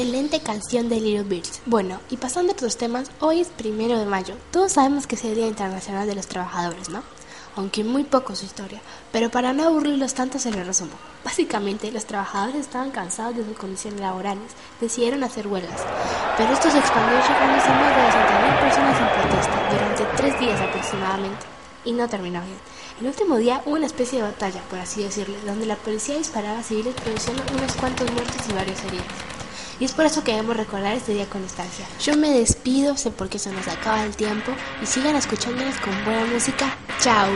Excelente canción de Little Birds. Bueno, y pasando a otros temas, hoy es primero de mayo. Todos sabemos que es el Día Internacional de los Trabajadores, ¿no? Aunque muy poco su historia, pero para no aburrirlos tanto se lo resumo. Básicamente, los trabajadores estaban cansados de sus condiciones laborales, decidieron hacer huelgas, pero esto se expandió llegándose más de 200.000 personas en protesta durante tres días aproximadamente, y no terminó bien. El último día hubo una especie de batalla, por así decirlo, donde la policía disparaba a civiles produciendo unos cuantos muertos y varios heridos. Y es por eso que debemos recordar este día con nostalgia. Yo me despido, sé por qué se nos acaba el tiempo, y sigan escuchándonos con buena música. ¡Chao!